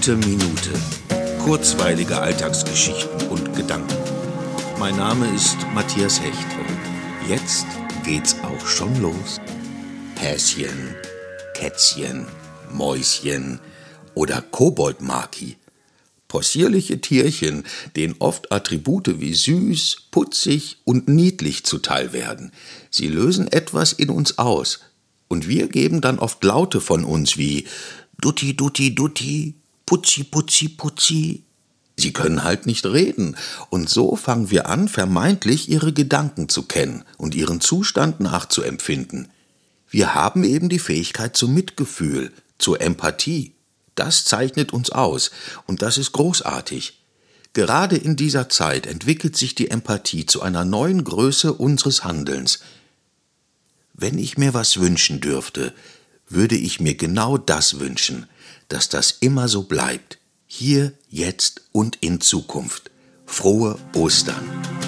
Gute Minute. Kurzweilige Alltagsgeschichten und Gedanken. Mein Name ist Matthias Hecht und jetzt geht's auch schon los. Häschen, Kätzchen, Mäuschen oder Koboldmaki. Possierliche Tierchen, denen oft Attribute wie süß, putzig und niedlich zuteil werden. Sie lösen etwas in uns aus, und wir geben dann oft Laute von uns wie Dutti, Dutti, Dutti, Putzi, Putzi, Putzi. Sie können halt nicht reden, und so fangen wir an, vermeintlich ihre Gedanken zu kennen und ihren Zustand nachzuempfinden. Wir haben eben die Fähigkeit zum Mitgefühl, zur Empathie. Das zeichnet uns aus, und das ist großartig. Gerade in dieser Zeit entwickelt sich die Empathie zu einer neuen Größe unseres Handelns. Wenn ich mir was wünschen dürfte, würde ich mir genau das wünschen, dass das immer so bleibt, hier, jetzt und in Zukunft. Frohe Ostern!